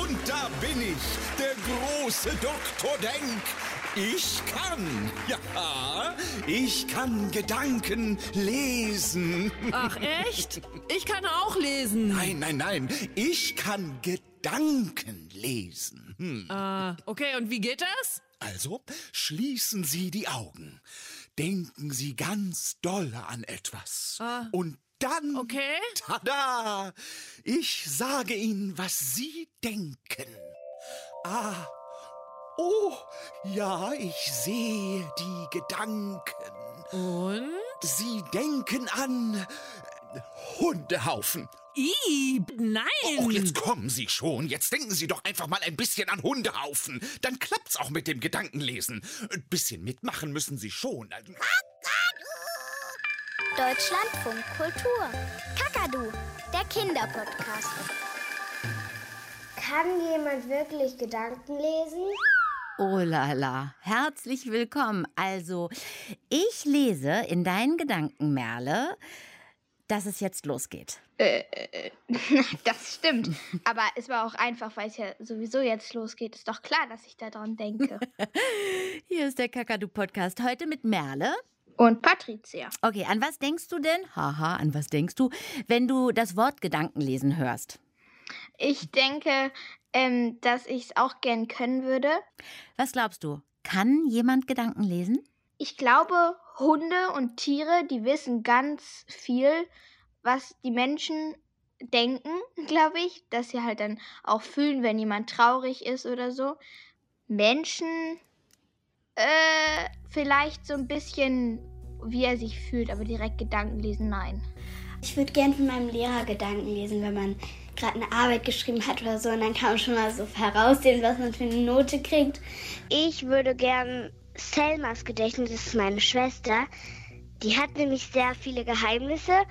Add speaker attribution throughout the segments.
Speaker 1: Und da bin ich, der große Doktor Denk. Ich kann, ja, ich kann Gedanken lesen.
Speaker 2: Ach echt? Ich kann auch lesen.
Speaker 1: Nein, nein, nein, ich kann Gedanken lesen. Hm.
Speaker 2: Äh, okay, und wie geht das?
Speaker 1: Also, schließen Sie die Augen. Denken Sie ganz dolle an etwas.
Speaker 2: Ah.
Speaker 1: Und dann,
Speaker 2: Okay.
Speaker 1: tada, ich sage Ihnen, was Sie denken. Ah, oh, ja, ich sehe die Gedanken.
Speaker 2: Und?
Speaker 1: Sie denken an äh, Hundehaufen.
Speaker 2: I, nein.
Speaker 1: Oh, jetzt kommen Sie schon. Jetzt denken Sie doch einfach mal ein bisschen an Hundehaufen. Dann klappt's auch mit dem Gedankenlesen. Ein bisschen mitmachen müssen Sie schon. Also,
Speaker 3: Deutschlandfunk Kultur. Kakadu, der Kinderpodcast.
Speaker 4: Kann jemand wirklich Gedanken lesen?
Speaker 5: Oh la la, herzlich willkommen. Also, ich lese in deinen Gedanken, Merle, dass es jetzt losgeht.
Speaker 6: Das stimmt. Aber es war auch einfach, weil es ja sowieso jetzt losgeht. Ist doch klar, dass ich daran denke.
Speaker 5: Hier ist der Kakadu-Podcast heute mit Merle.
Speaker 6: Und Patricia.
Speaker 5: Okay, an was denkst du denn? Haha, an was denkst du, wenn du das Wort Gedankenlesen hörst?
Speaker 6: Ich denke, ähm, dass ich es auch gern können würde.
Speaker 5: Was glaubst du? Kann jemand Gedanken lesen?
Speaker 6: Ich glaube, Hunde und Tiere, die wissen ganz viel, was die Menschen denken, glaube ich, dass sie halt dann auch fühlen, wenn jemand traurig ist oder so. Menschen, äh, vielleicht so ein bisschen, wie er sich fühlt, aber direkt Gedanken lesen, nein.
Speaker 4: Ich würde gern von meinem Lehrer Gedanken lesen, wenn man gerade eine Arbeit geschrieben hat oder so. Und dann kann man schon mal so heraussehen, was man für eine Note kriegt.
Speaker 7: Ich würde gern Selmas Gedächtnis, das ist meine Schwester. Die hat nämlich sehr viele Geheimnisse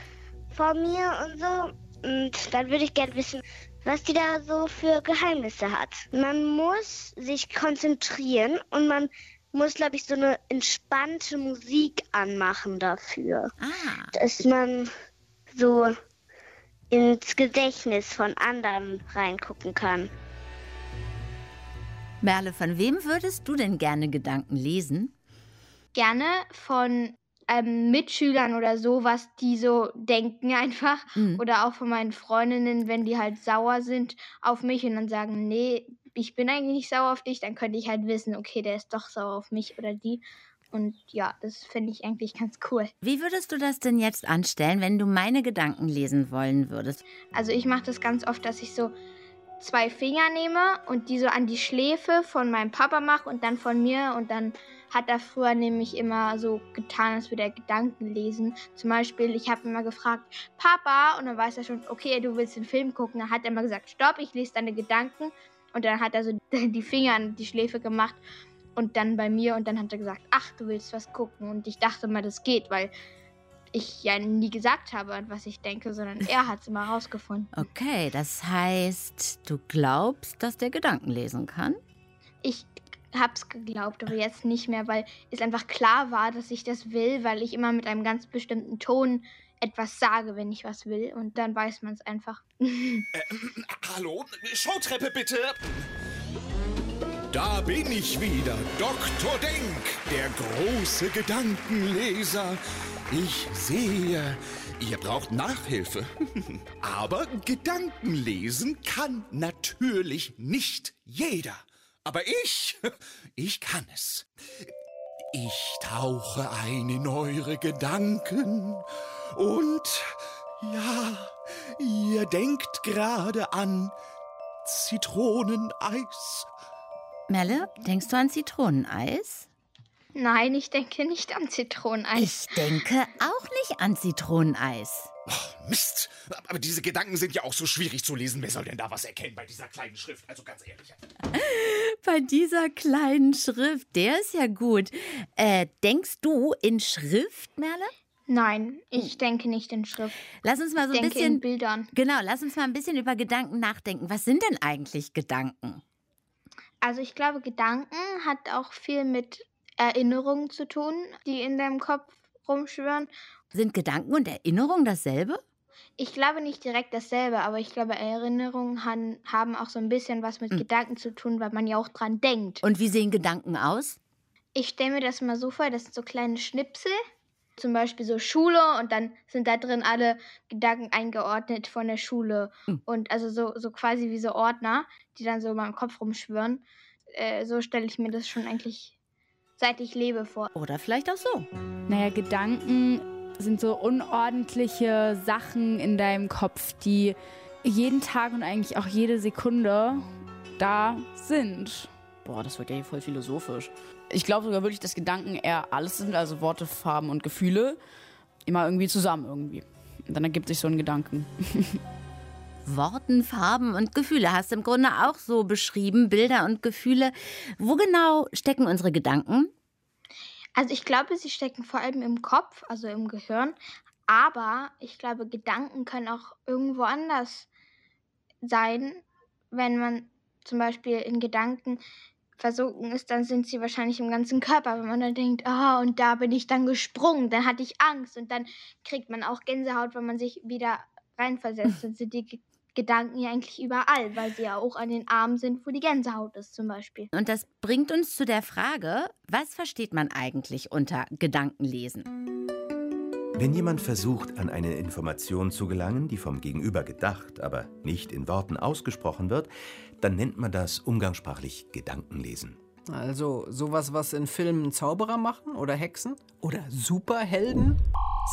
Speaker 7: vor mir und so. Und dann würde ich gern wissen, was die da so für Geheimnisse hat. Man muss sich konzentrieren und man muss, glaube ich, so eine entspannte Musik anmachen dafür.
Speaker 5: Ah,
Speaker 7: Dass man so ins Gedächtnis von anderen reingucken kann.
Speaker 5: Merle, von wem würdest du denn gerne Gedanken lesen?
Speaker 6: Gerne von ähm, Mitschülern oder so, was die so denken einfach.
Speaker 5: Mhm.
Speaker 6: Oder auch von meinen Freundinnen, wenn die halt sauer sind auf mich und dann sagen, nee, ich bin eigentlich nicht sauer auf dich, dann könnte ich halt wissen, okay, der ist doch sauer auf mich oder die. Und ja, das fände ich eigentlich ganz cool.
Speaker 5: Wie würdest du das denn jetzt anstellen, wenn du meine Gedanken lesen wollen würdest?
Speaker 6: Also ich mache das ganz oft, dass ich so zwei Finger nehme und die so an die Schläfe von meinem Papa mache und dann von mir und dann hat er früher nämlich immer so getan, als würde er Gedanken lesen. Zum Beispiel, ich habe immer gefragt, Papa, und dann weiß er schon, okay, du willst den Film gucken. Dann hat er immer gesagt, stopp, ich lese deine Gedanken. Und dann hat er so die Finger an die Schläfe gemacht und dann bei mir und dann hat er gesagt, ach, du willst was gucken. Und ich dachte mal, das geht, weil ich ja nie gesagt habe, an was ich denke, sondern er hat es immer rausgefunden.
Speaker 5: Okay, das heißt, du glaubst, dass der Gedanken lesen kann?
Speaker 6: Ich hab's geglaubt, aber jetzt nicht mehr, weil es einfach klar war, dass ich das will, weil ich immer mit einem ganz bestimmten Ton etwas sage, wenn ich was will. Und dann weiß man es einfach.
Speaker 1: Äh, hallo? Showtreppe bitte! Da bin ich wieder, Dr. Denk, der große Gedankenleser. Ich sehe, ihr braucht Nachhilfe. Aber Gedankenlesen kann natürlich nicht jeder. Aber ich, ich kann es. Ich tauche ein in eure Gedanken und ja, ihr denkt gerade an Zitroneneis.
Speaker 5: Melle, denkst du an Zitroneneis?
Speaker 6: Nein, ich denke nicht an Zitroneneis.
Speaker 5: Ich denke auch nicht an Zitroneneis.
Speaker 1: Oh, Mist. Aber diese Gedanken sind ja auch so schwierig zu lesen. Wer soll denn da was erkennen bei dieser kleinen Schrift? Also ganz ehrlich.
Speaker 5: Bei dieser kleinen Schrift, der ist ja gut. Äh, denkst du in Schrift, Merle?
Speaker 6: Nein, ich denke nicht in Schrift.
Speaker 5: Lass uns mal so ein bisschen.
Speaker 6: in Bildern.
Speaker 5: Genau, lass uns mal ein bisschen über Gedanken nachdenken. Was sind denn eigentlich Gedanken?
Speaker 6: Also ich glaube, Gedanken hat auch viel mit Erinnerungen zu tun, die in deinem Kopf rumschwirren.
Speaker 5: Sind Gedanken und Erinnerung dasselbe?
Speaker 6: ich glaube nicht direkt dasselbe, aber ich glaube, Erinnerungen han, haben auch so ein bisschen was mit Gedanken zu tun, weil man ja auch dran denkt.
Speaker 5: Und wie sehen Gedanken aus?
Speaker 6: Ich stelle mir das mal so vor, das sind so kleine Schnipsel, zum Beispiel so Schule und dann sind da drin alle Gedanken eingeordnet von der Schule. Und also so, so quasi wie so Ordner, die dann so in meinem Kopf rumschwirren. Äh, so stelle ich mir das schon eigentlich seit ich lebe vor.
Speaker 5: Oder vielleicht auch so.
Speaker 8: Naja, Gedanken sind so unordentliche Sachen in deinem Kopf, die jeden Tag und eigentlich auch jede Sekunde da sind.
Speaker 9: Boah, das wird ja hier voll philosophisch. Ich glaube sogar wirklich, dass Gedanken eher alles sind, also Worte, Farben und Gefühle, immer irgendwie zusammen irgendwie. Und dann ergibt sich so ein Gedanken.
Speaker 5: Worten, Farben und Gefühle hast du im Grunde auch so beschrieben, Bilder und Gefühle. Wo genau stecken unsere Gedanken?
Speaker 6: Also ich glaube, sie stecken vor allem im Kopf, also im Gehirn. Aber ich glaube, Gedanken können auch irgendwo anders sein. Wenn man zum Beispiel in Gedanken versunken ist, dann sind sie wahrscheinlich im ganzen Körper. Wenn man dann denkt, ah, und da bin ich dann gesprungen, dann hatte ich Angst und dann kriegt man auch Gänsehaut, wenn man sich wieder reinversetzt. Dann sind die Ge Gedanken ja eigentlich überall, weil sie ja auch an den Armen sind, wo die Gänsehaut ist zum Beispiel.
Speaker 5: Und das bringt uns zu der Frage, was versteht man eigentlich unter Gedankenlesen?
Speaker 10: Wenn jemand versucht, an eine Information zu gelangen, die vom Gegenüber gedacht, aber nicht in Worten ausgesprochen wird, dann nennt man das umgangssprachlich Gedankenlesen.
Speaker 11: Also sowas, was in Filmen Zauberer machen oder Hexen oder Superhelden?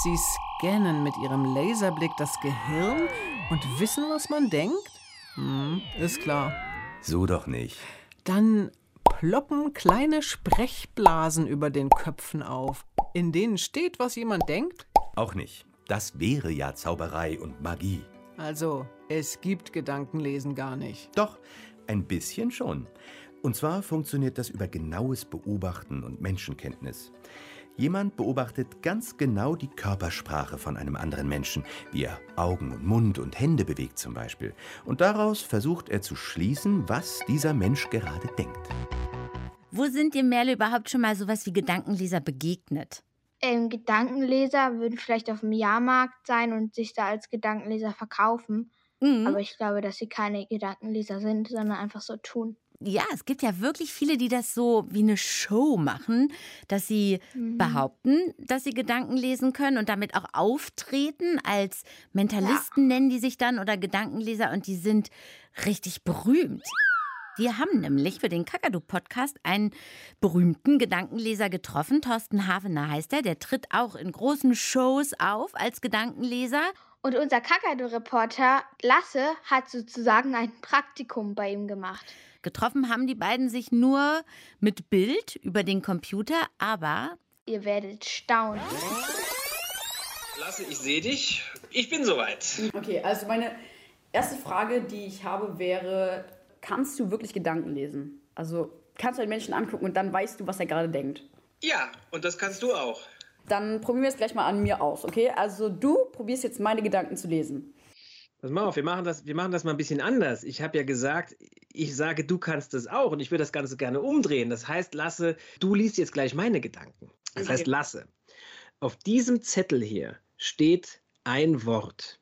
Speaker 11: Sie scannen mit ihrem Laserblick das Gehirn und wissen, was man denkt? Hm, ist klar.
Speaker 10: So doch nicht.
Speaker 11: Dann ploppen kleine Sprechblasen über den Köpfen auf, in denen steht, was jemand denkt?
Speaker 10: Auch nicht. Das wäre ja Zauberei und Magie.
Speaker 11: Also, es gibt Gedankenlesen gar nicht.
Speaker 10: Doch, ein bisschen schon. Und zwar funktioniert das über genaues Beobachten und Menschenkenntnis. Jemand beobachtet ganz genau die Körpersprache von einem anderen Menschen, wie er Augen und Mund und Hände bewegt zum Beispiel. Und daraus versucht er zu schließen, was dieser Mensch gerade denkt.
Speaker 5: Wo sind dir Merle überhaupt schon mal sowas wie Gedankenleser begegnet?
Speaker 6: Ähm, Gedankenleser würden vielleicht auf dem Jahrmarkt sein und sich da als Gedankenleser verkaufen.
Speaker 5: Mhm.
Speaker 6: Aber ich glaube, dass sie keine Gedankenleser sind, sondern einfach so tun.
Speaker 5: Ja, es gibt ja wirklich viele, die das so wie eine Show machen, dass sie
Speaker 6: Mhm.
Speaker 5: behaupten, dass sie Gedanken lesen können und damit auch auftreten als Mentalisten nennen die sich dann oder Gedankenleser und die sind richtig berühmt. Wir haben nämlich für den Kakadu-Podcast einen berühmten Gedankenleser getroffen. Thorsten Havener heißt er. Der tritt auch in großen Shows auf als Gedankenleser.
Speaker 6: Und unser Kakadu-Reporter Lasse hat sozusagen ein Praktikum bei ihm gemacht.
Speaker 5: Getroffen haben die beiden sich nur mit Bild über den Computer, aber
Speaker 6: Ihr werdet staunen.
Speaker 12: Lasse, ich sehe dich. Ich bin soweit.
Speaker 9: Okay, also meine erste Frage, die ich habe, wäre, kannst du wirklich Gedanken lesen? Also kannst du einen Menschen angucken und dann weißt du, was er gerade denkt?
Speaker 12: Ja, und das kannst du auch.
Speaker 9: Dann probieren wir es gleich mal an mir aus, okay? Also du probierst jetzt meine Gedanken zu lesen.
Speaker 12: Pass mal auf, wir machen das, wir machen das mal ein bisschen anders. Ich habe ja gesagt, ich sage, du kannst das auch und ich würde das Ganze gerne umdrehen. Das heißt, Lasse, du liest jetzt gleich meine Gedanken. Das
Speaker 9: Okay.
Speaker 12: heißt, Lasse, auf diesem Zettel hier steht ein Wort.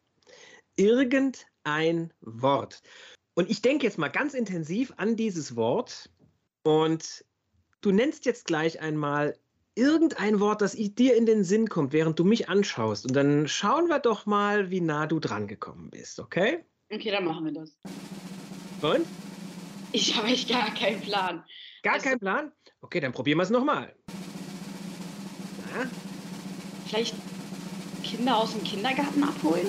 Speaker 12: Irgendein Wort. Und ich denke jetzt mal ganz intensiv an dieses Wort und du nennst jetzt gleich einmal irgendein Wort, das dir in den Sinn kommt, während du mich anschaust. Und dann schauen wir doch mal, wie nah du dran gekommen bist, okay?
Speaker 9: Okay, dann machen wir das.
Speaker 12: Und?
Speaker 9: Ich habe echt gar keinen Plan.
Speaker 12: Gar
Speaker 9: Also-
Speaker 12: keinen Plan? Okay, dann probieren wir es nochmal.
Speaker 9: Vielleicht Kinder aus dem Kindergarten abholen?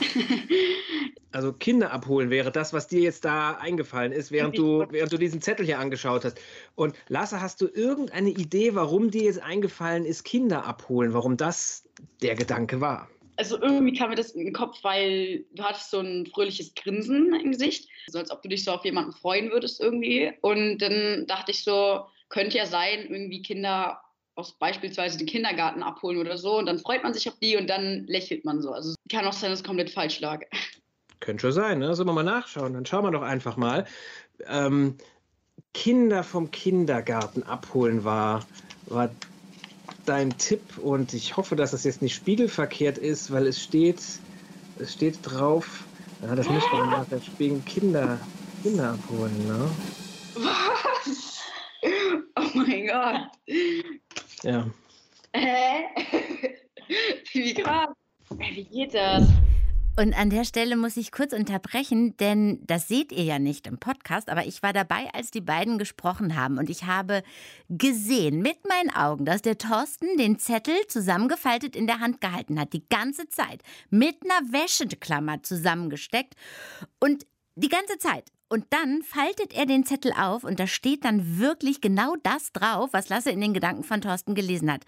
Speaker 12: Also Kinder abholen wäre das, was dir jetzt da eingefallen ist, während du, während du diesen Zettel hier angeschaut hast. Und Lasse, hast du irgendeine Idee, warum dir jetzt eingefallen ist, Kinder abholen, warum das der Gedanke war?
Speaker 9: Also irgendwie kam mir das in den Kopf, weil du hattest so ein fröhliches Grinsen im Gesicht, so als ob du dich so auf jemanden freuen würdest irgendwie. Und dann dachte ich so, könnte ja sein, irgendwie Kinder aus beispielsweise den Kindergarten abholen oder so. Und dann freut man sich auf die und dann lächelt man so. Also kann auch sein, dass es komplett falsch lag.
Speaker 12: Könnte schon sein, ne? Sollen wir mal nachschauen? Dann schauen wir doch einfach mal. Ähm, Kinder vom Kindergarten abholen war, war dein Tipp und ich hoffe, dass das jetzt nicht spiegelverkehrt ist, weil es steht es steht drauf, ja, das müsste man nach der wegen Kinder, Kinder abholen, ne?
Speaker 9: Was? Oh mein Gott.
Speaker 12: Ja.
Speaker 9: Hä? Wie krass. Wie geht das?
Speaker 5: Und an der Stelle muss ich kurz unterbrechen, denn das seht ihr ja nicht im Podcast, aber ich war dabei, als die beiden gesprochen haben und ich habe gesehen mit meinen Augen, dass der Thorsten den Zettel zusammengefaltet in der Hand gehalten hat, die ganze Zeit, mit einer Wäscheklammer zusammengesteckt und die ganze Zeit. Und dann faltet er den Zettel auf und da steht dann wirklich genau das drauf, was Lasse in den Gedanken von Thorsten gelesen hat.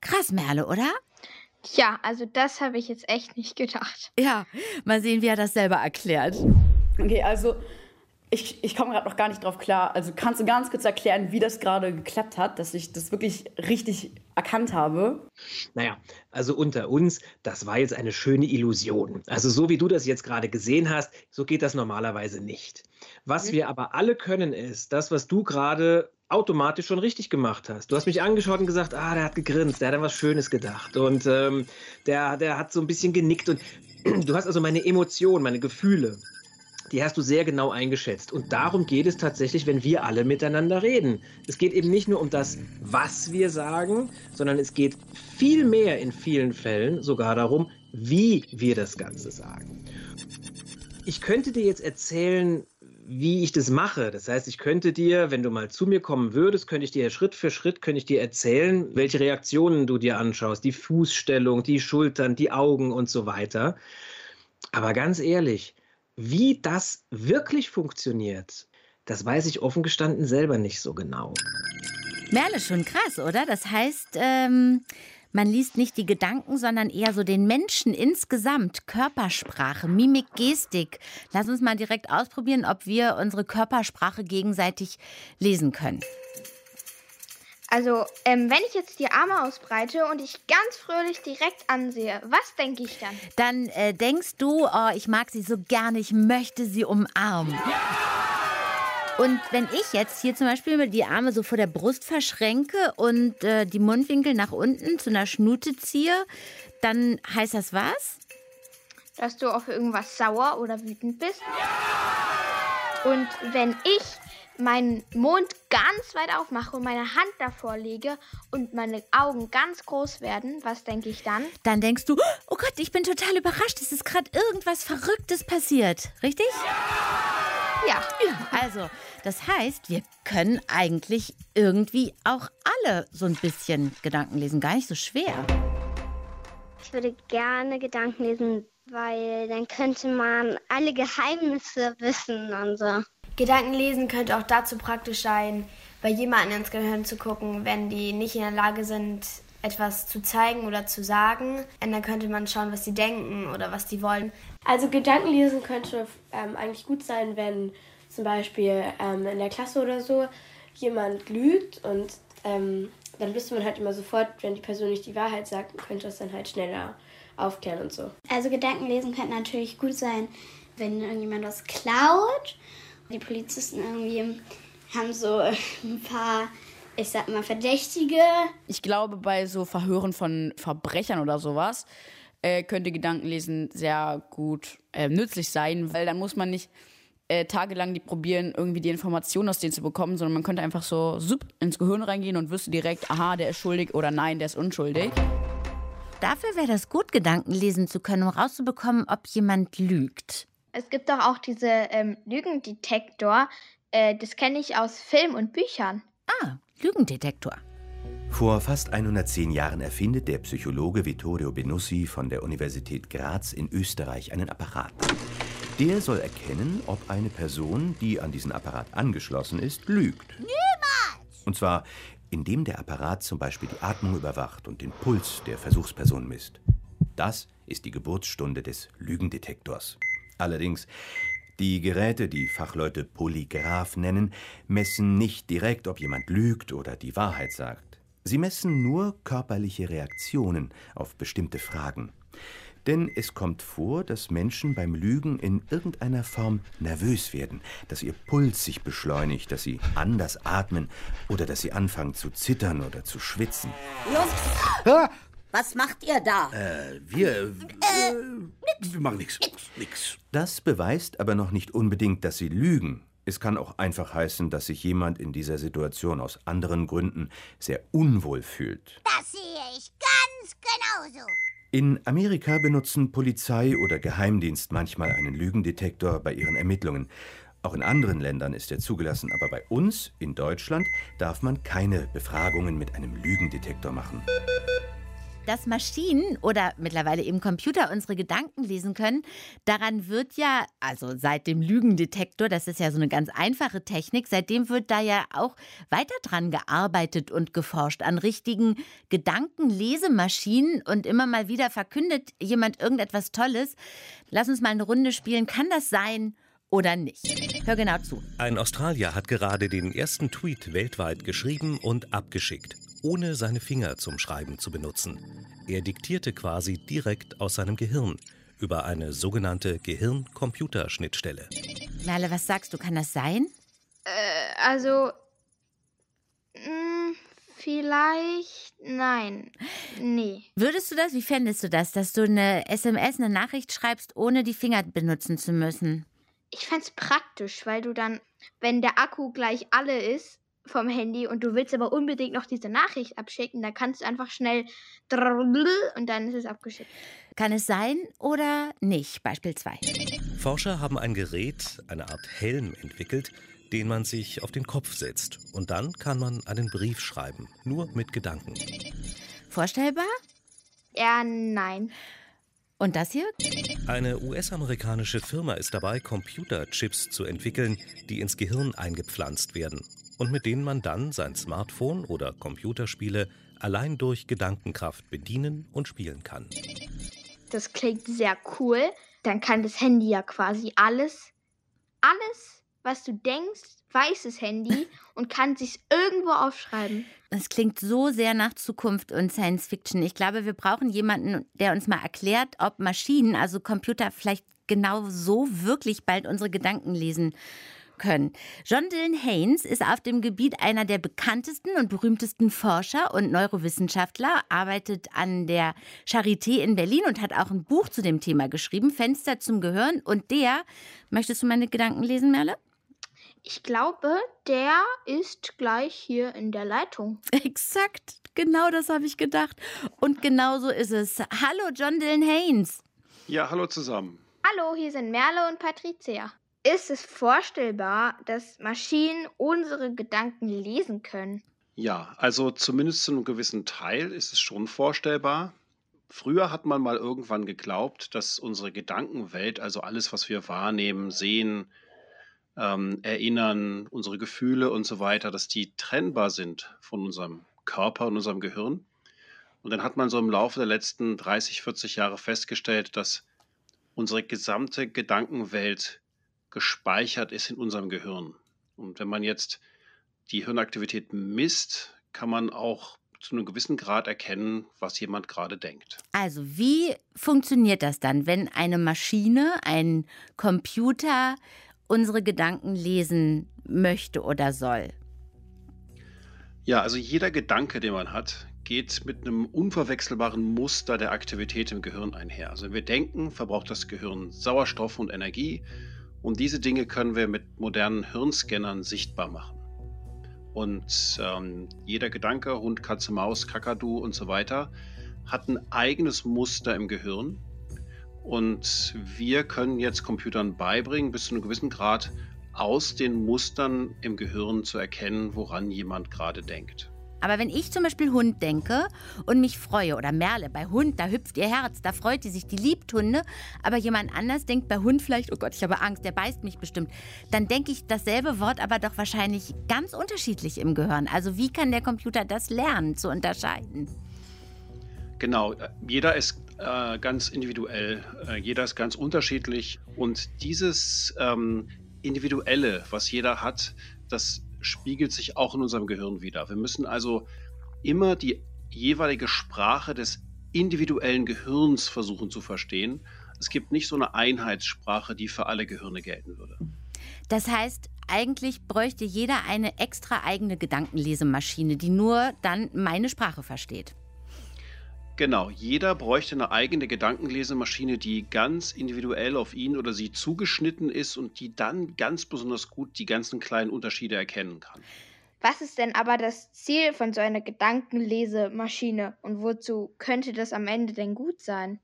Speaker 5: Krass, Merle, oder?
Speaker 6: Tja, also das habe ich jetzt echt nicht gedacht.
Speaker 5: Ja, mal sehen, wie er das selber erklärt.
Speaker 13: Okay, also ich, ich komme gerade noch gar nicht drauf klar. Also kannst du ganz kurz erklären, wie das gerade geklappt hat, dass ich das wirklich richtig erkannt habe?
Speaker 12: Naja, also unter uns, das war jetzt eine schöne Illusion. Also so wie du das jetzt gerade gesehen hast, so geht das normalerweise nicht. Was wir aber alle können, ist das, was du gerade automatisch schon richtig gemacht hast. Du hast mich angeschaut und gesagt, ah, der hat gegrinst, der hat an was Schönes gedacht und ähm, der, der hat so ein bisschen genickt und du hast also meine Emotionen, meine Gefühle, die hast du sehr genau eingeschätzt. Und darum geht es tatsächlich, wenn wir alle miteinander reden. Es geht eben nicht nur um das, was wir sagen, sondern es geht viel mehr in vielen Fällen sogar darum, wie wir das Ganze sagen. Ich könnte dir jetzt erzählen, wie ich das mache. Das heißt, ich könnte dir, wenn du mal zu mir kommen würdest, könnte ich dir Schritt für Schritt könnte ich dir erzählen, welche Reaktionen du dir anschaust, die Fußstellung, die Schultern, die Augen und so weiter. Aber ganz ehrlich, wie das wirklich funktioniert, das weiß ich offen gestanden selber nicht so genau.
Speaker 5: Merle, schon krass, oder? Das heißt, ähm, man liest nicht die Gedanken, sondern eher so den Menschen insgesamt. Körpersprache, Mimik, Gestik. Lass uns mal direkt ausprobieren, ob wir unsere Körpersprache gegenseitig lesen können.
Speaker 6: Also, ähm, wenn ich jetzt die Arme ausbreite und ich ganz fröhlich direkt ansehe, was denke ich dann?
Speaker 5: Dann äh, denkst du, oh, ich mag sie so gerne, ich möchte sie umarmen. Und wenn ich jetzt hier zum Beispiel die Arme so vor der Brust verschränke und äh, die Mundwinkel nach unten zu einer Schnute ziehe, dann heißt das was?
Speaker 6: Dass du auf irgendwas sauer oder wütend bist. Und wenn ich meinen Mund ganz weit aufmache und meine Hand davor lege und meine Augen ganz groß werden, was denke ich dann?
Speaker 5: Dann denkst du, oh Gott, ich bin total überrascht, es ist gerade irgendwas Verrücktes passiert. Richtig?
Speaker 6: Ja.
Speaker 5: Ja. Also, das heißt, wir können eigentlich irgendwie auch alle so ein bisschen Gedanken lesen. Gar nicht so schwer.
Speaker 7: Ich würde gerne Gedanken lesen, weil dann könnte man alle Geheimnisse wissen und so.
Speaker 14: Gedankenlesen könnte auch dazu praktisch sein, bei jemandem ins Gehirn zu gucken, wenn die nicht in der Lage sind, etwas zu zeigen oder zu sagen. Und dann könnte man schauen, was sie denken oder was die wollen.
Speaker 15: Also Gedankenlesen könnte ähm, eigentlich gut sein, wenn zum Beispiel ähm, in der Klasse oder so jemand lügt und ähm, dann wüsste man halt immer sofort, wenn die Person nicht die Wahrheit sagt, könnte das dann halt schneller aufklären und so.
Speaker 4: Also Gedankenlesen könnte natürlich gut sein, wenn irgendjemand was klaut. Die Polizisten irgendwie haben so ein paar, ich sag mal, Verdächtige.
Speaker 13: Ich glaube, bei so Verhören von Verbrechern oder sowas äh, könnte Gedankenlesen sehr gut äh, nützlich sein, weil dann muss man nicht äh, tagelang die probieren, irgendwie die Informationen aus denen zu bekommen, sondern man könnte einfach so sup, ins Gehirn reingehen und wüsste direkt, aha, der ist schuldig oder nein, der ist unschuldig.
Speaker 5: Dafür wäre das gut, Gedanken lesen zu können, um rauszubekommen, ob jemand lügt.
Speaker 6: Es gibt doch auch diese ähm, Lügendetektor. Äh, das kenne ich aus Film und Büchern.
Speaker 5: Ah, Lügendetektor.
Speaker 10: Vor fast 110 Jahren erfindet der Psychologe Vittorio Benussi von der Universität Graz in Österreich einen Apparat. Der soll erkennen, ob eine Person, die an diesen Apparat angeschlossen ist, lügt.
Speaker 3: Niemals!
Speaker 10: Und zwar, indem der Apparat zum Beispiel die Atmung überwacht und den Puls der Versuchsperson misst. Das ist die Geburtsstunde des Lügendetektors. Allerdings, die Geräte, die Fachleute Polygraph nennen, messen nicht direkt, ob jemand lügt oder die Wahrheit sagt. Sie messen nur körperliche Reaktionen auf bestimmte Fragen. Denn es kommt vor, dass Menschen beim Lügen in irgendeiner Form nervös werden, dass ihr Puls sich beschleunigt, dass sie anders atmen oder dass sie anfangen zu zittern oder zu schwitzen.
Speaker 3: Los!
Speaker 16: Was macht ihr da?
Speaker 10: Äh, wir.
Speaker 16: Äh,
Speaker 10: wir machen nichts. Nix. Das beweist aber noch nicht unbedingt, dass sie lügen. Es kann auch einfach heißen, dass sich jemand in dieser Situation aus anderen Gründen sehr unwohl fühlt.
Speaker 16: Das sehe ich ganz genauso.
Speaker 10: In Amerika benutzen Polizei oder Geheimdienst manchmal einen Lügendetektor bei ihren Ermittlungen. Auch in anderen Ländern ist er zugelassen, aber bei uns, in Deutschland, darf man keine Befragungen mit einem Lügendetektor machen.
Speaker 5: Dass Maschinen oder mittlerweile eben Computer unsere Gedanken lesen können, daran wird ja, also seit dem Lügendetektor, das ist ja so eine ganz einfache Technik, seitdem wird da ja auch weiter dran gearbeitet und geforscht an richtigen Gedankenlesemaschinen und immer mal wieder verkündet jemand irgendetwas Tolles. Lass uns mal eine Runde spielen. Kann das sein? Oder nicht. Hör genau zu.
Speaker 17: Ein Australier hat gerade den ersten Tweet weltweit geschrieben und abgeschickt ohne seine Finger zum Schreiben zu benutzen. Er diktierte quasi direkt aus seinem Gehirn über eine sogenannte Gehirn-Computer-Schnittstelle.
Speaker 5: Merle, was sagst du? Kann das sein?
Speaker 6: Äh, also. Mh, vielleicht. Nein. Nee.
Speaker 5: Würdest du das? Wie fändest du das, dass du eine SMS, eine Nachricht schreibst, ohne die Finger benutzen zu müssen?
Speaker 6: Ich fände es praktisch, weil du dann, wenn der Akku gleich alle ist, vom Handy und du willst aber unbedingt noch diese Nachricht abschicken, dann kannst du einfach schnell und dann ist es abgeschickt.
Speaker 5: Kann es sein oder nicht? Beispiel 2.
Speaker 17: Forscher haben ein Gerät, eine Art Helm entwickelt, den man sich auf den Kopf setzt. Und dann kann man einen Brief schreiben, nur mit Gedanken.
Speaker 5: Vorstellbar?
Speaker 6: Ja, nein.
Speaker 5: Und das hier?
Speaker 17: Eine US-amerikanische Firma ist dabei, Computerchips zu entwickeln, die ins Gehirn eingepflanzt werden und mit denen man dann sein Smartphone oder Computerspiele allein durch Gedankenkraft bedienen und spielen kann.
Speaker 6: Das klingt sehr cool. Dann kann das Handy ja quasi alles, alles, was du denkst, weiß das Handy und kann sich irgendwo aufschreiben.
Speaker 5: Es klingt so sehr nach Zukunft und Science Fiction. Ich glaube, wir brauchen jemanden, der uns mal erklärt, ob Maschinen, also Computer, vielleicht genau so wirklich bald unsere Gedanken lesen können. John Dylan Haynes ist auf dem Gebiet einer der bekanntesten und berühmtesten Forscher und Neurowissenschaftler, arbeitet an der Charité in Berlin und hat auch ein Buch zu dem Thema geschrieben, Fenster zum Gehirn. Und der, möchtest du meine Gedanken lesen, Merle?
Speaker 6: Ich glaube, der ist gleich hier in der Leitung.
Speaker 5: Exakt, genau das habe ich gedacht. Und genau so ist es. Hallo, John Dylan Haynes.
Speaker 18: Ja, hallo zusammen.
Speaker 6: Hallo, hier sind Merle und Patricia. Ist es vorstellbar, dass Maschinen unsere Gedanken lesen können?
Speaker 18: Ja, also zumindest zu einem gewissen Teil ist es schon vorstellbar. Früher hat man mal irgendwann geglaubt, dass unsere Gedankenwelt, also alles, was wir wahrnehmen, sehen, ähm, erinnern, unsere Gefühle und so weiter, dass die trennbar sind von unserem Körper und unserem Gehirn. Und dann hat man so im Laufe der letzten 30, 40 Jahre festgestellt, dass unsere gesamte Gedankenwelt gespeichert ist in unserem Gehirn. Und wenn man jetzt die Hirnaktivität misst, kann man auch zu einem gewissen Grad erkennen, was jemand gerade denkt.
Speaker 5: Also wie funktioniert das dann, wenn eine Maschine, ein Computer unsere Gedanken lesen möchte oder soll?
Speaker 18: Ja, also jeder Gedanke, den man hat, geht mit einem unverwechselbaren Muster der Aktivität im Gehirn einher. Also wenn wir denken, verbraucht das Gehirn Sauerstoff und Energie und diese Dinge können wir mit modernen Hirnscannern sichtbar machen. Und ähm, jeder Gedanke, Hund, Katze, Maus, Kakadu und so weiter, hat ein eigenes Muster im Gehirn. Und wir können jetzt Computern beibringen, bis zu einem gewissen Grad aus den Mustern im Gehirn zu erkennen, woran jemand gerade denkt.
Speaker 5: Aber wenn ich zum Beispiel Hund denke und mich freue, oder Merle, bei Hund, da hüpft ihr Herz, da freut die sich, die liebt Hunde, aber jemand anders denkt bei Hund vielleicht, oh Gott, ich habe Angst, der beißt mich bestimmt, dann denke ich dasselbe Wort aber doch wahrscheinlich ganz unterschiedlich im Gehirn. Also wie kann der Computer das lernen zu unterscheiden?
Speaker 18: Genau, jeder ist äh, ganz individuell, äh, jeder ist ganz unterschiedlich und dieses ähm, Individuelle, was jeder hat, das spiegelt sich auch in unserem Gehirn wieder. Wir müssen also immer die jeweilige Sprache des individuellen Gehirns versuchen zu verstehen. Es gibt nicht so eine Einheitssprache, die für alle Gehirne gelten würde.
Speaker 5: Das heißt, eigentlich bräuchte jeder eine extra eigene Gedankenlesemaschine, die nur dann meine Sprache versteht.
Speaker 18: Genau, jeder bräuchte eine eigene Gedankenlesemaschine, die ganz individuell auf ihn oder sie zugeschnitten ist und die dann ganz besonders gut die ganzen kleinen Unterschiede erkennen kann.
Speaker 6: Was ist denn aber das Ziel von so einer Gedankenlesemaschine und wozu könnte das am Ende denn gut sein?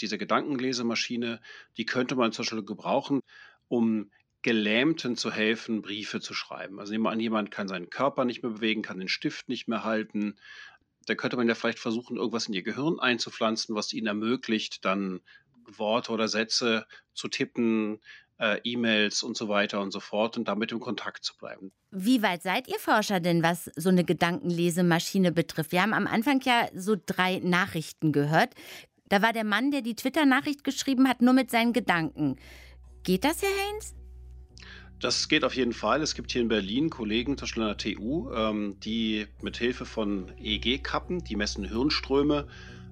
Speaker 18: Diese Gedankenlesemaschine, die könnte man zum Beispiel gebrauchen, um Gelähmten zu helfen, Briefe zu schreiben. Also nehmen wir an, jemand kann seinen Körper nicht mehr bewegen, kann den Stift nicht mehr halten. Da könnte man ja vielleicht versuchen, irgendwas in ihr Gehirn einzupflanzen, was ihnen ermöglicht, dann Worte oder Sätze zu tippen, äh, E-Mails und so weiter und so fort und damit im Kontakt zu bleiben.
Speaker 5: Wie weit seid ihr Forscher denn, was so eine Gedankenlesemaschine betrifft? Wir haben am Anfang ja so drei Nachrichten gehört. Da war der Mann, der die Twitter-Nachricht geschrieben hat, nur mit seinen Gedanken. Geht das, Herr Haynes?
Speaker 18: Das geht auf jeden Fall. Es gibt hier in Berlin Kollegen, zum Beispiel an der TU, ähm, die mit Hilfe von EEG-Kappen, die messen Hirnströme,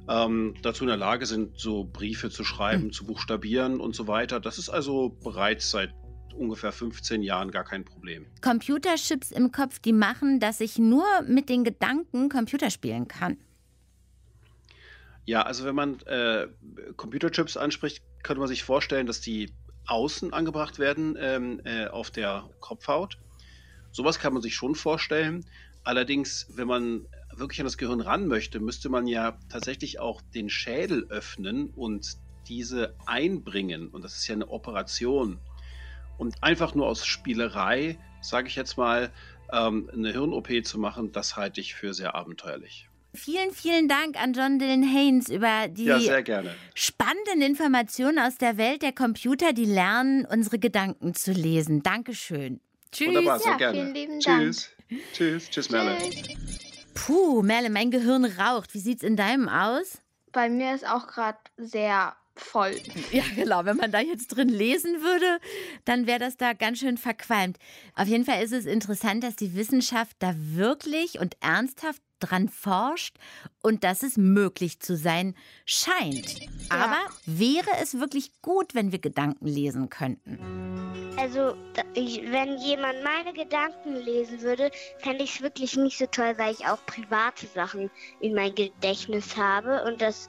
Speaker 18: ähm, dazu in der Lage sind, so Briefe zu schreiben,
Speaker 5: Mhm.
Speaker 18: zu buchstabieren und so weiter. Das ist also bereits seit ungefähr 15 Jahren gar kein Problem.
Speaker 5: Computerchips im Kopf, die machen, dass ich nur mit den Gedanken Computer spielen kann.
Speaker 18: Ja, also wenn man äh, Computerchips anspricht, könnte man sich vorstellen, dass die außen angebracht werden ähm, äh, auf der Kopfhaut. Sowas kann man sich schon vorstellen. Allerdings, wenn man wirklich an das Gehirn ran möchte, müsste man ja tatsächlich auch den Schädel öffnen und diese einbringen. Und das ist ja eine Operation. Und einfach nur aus Spielerei, sage ich jetzt mal, ähm, eine Hirn-OP zu machen, das halte ich für sehr abenteuerlich.
Speaker 5: Vielen, vielen Dank an John Dylan Haynes über die
Speaker 18: Ja, sehr gerne.
Speaker 5: spannenden Informationen aus der Welt der Computer, die lernen, unsere Gedanken zu lesen. Dankeschön. Tschüss.
Speaker 18: Wunderbar, sehr
Speaker 6: Ja,
Speaker 18: gerne.
Speaker 6: vielen lieben
Speaker 18: Tschüss. Tschüss. Tschüss, Merle.
Speaker 5: Puh, Merle, mein Gehirn raucht. Wie sieht's in deinem aus?
Speaker 6: Bei mir ist auch gerade sehr voll.
Speaker 5: Ja, genau. Wenn man da jetzt drin lesen würde, dann wäre das da ganz schön verqualmt. Auf jeden Fall ist es interessant, dass die Wissenschaft da wirklich und ernsthaft dran forscht und dass es möglich zu sein scheint. Aber wäre es wirklich gut, wenn wir Gedanken lesen könnten?
Speaker 7: Also, wenn jemand meine Gedanken lesen würde, fände ich es wirklich nicht so toll, weil ich auch private Sachen in mein Gedächtnis habe und das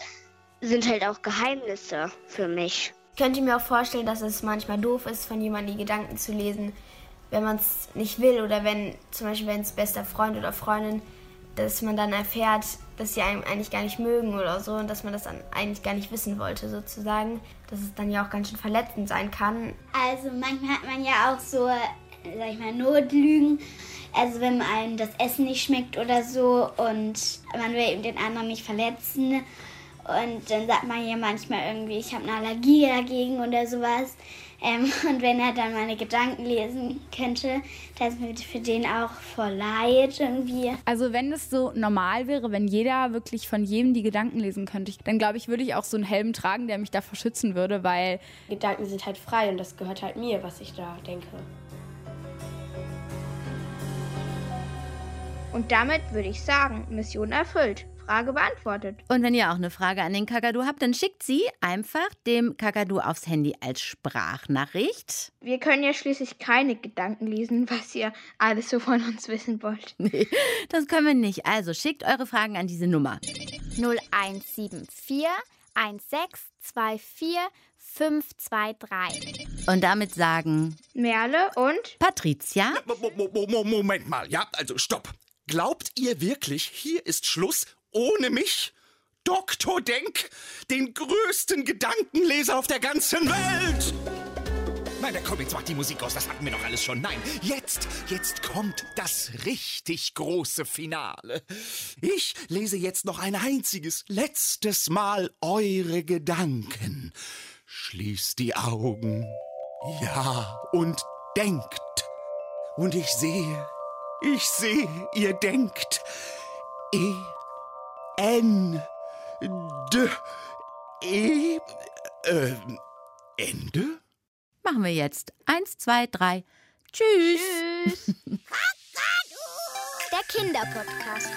Speaker 7: sind halt auch Geheimnisse für mich.
Speaker 14: Ich könnte mir auch vorstellen, dass es manchmal doof ist, von jemandem die Gedanken zu lesen, wenn man es nicht will oder wenn zum Beispiel wenn es bester Freund oder Freundin, dass man dann erfährt, dass sie einen eigentlich gar nicht mögen oder so und dass man das dann eigentlich gar nicht wissen wollte sozusagen, dass es dann ja auch ganz schön verletzend sein kann.
Speaker 4: Also manchmal hat man ja auch so, sag ich mal, Notlügen. Also wenn einem das Essen nicht schmeckt oder so und man will eben den anderen nicht verletzen. Und dann sagt man ja manchmal irgendwie, ich habe eine Allergie dagegen oder sowas. Ähm, und wenn er dann meine Gedanken lesen könnte, das mir für den auch voll leid irgendwie.
Speaker 8: Also wenn es so normal wäre, wenn jeder wirklich von jedem die Gedanken lesen könnte, dann glaube ich, würde ich auch so einen Helm tragen, der mich davor schützen würde, weil
Speaker 15: Gedanken sind halt frei und das gehört halt mir, was ich da denke.
Speaker 6: Und damit würde ich sagen, Mission erfüllt. Frage beantwortet.
Speaker 5: Und wenn ihr auch eine Frage an den Kakadu habt, dann schickt sie einfach dem Kakadu aufs Handy als Sprachnachricht.
Speaker 6: Wir können ja schließlich keine Gedanken lesen, was ihr alles so von uns wissen wollt.
Speaker 5: Nee, das können wir nicht. Also schickt eure Fragen an diese Nummer.
Speaker 3: 0174 1624 523.
Speaker 5: Und damit sagen
Speaker 6: Merle und
Speaker 5: Patricia.
Speaker 1: Mo- mo- mo- mo- Moment mal, ja, also stopp. Glaubt ihr wirklich, hier ist Schluss ohne mich? Dr. Denk, den größten Gedankenleser auf der ganzen Welt! Nein, komm, jetzt macht die Musik aus, das hatten wir doch alles schon. Nein, jetzt, jetzt kommt das richtig große Finale. Ich lese jetzt noch ein einziges, letztes Mal eure Gedanken. Schließt die Augen. Ja, und denkt. Und ich sehe, ich sehe, ihr denkt. E, N, D, E, äh, Ende?
Speaker 5: Machen wir jetzt. Eins, zwei, drei. Tschüss.
Speaker 3: Der Kinderpodcast.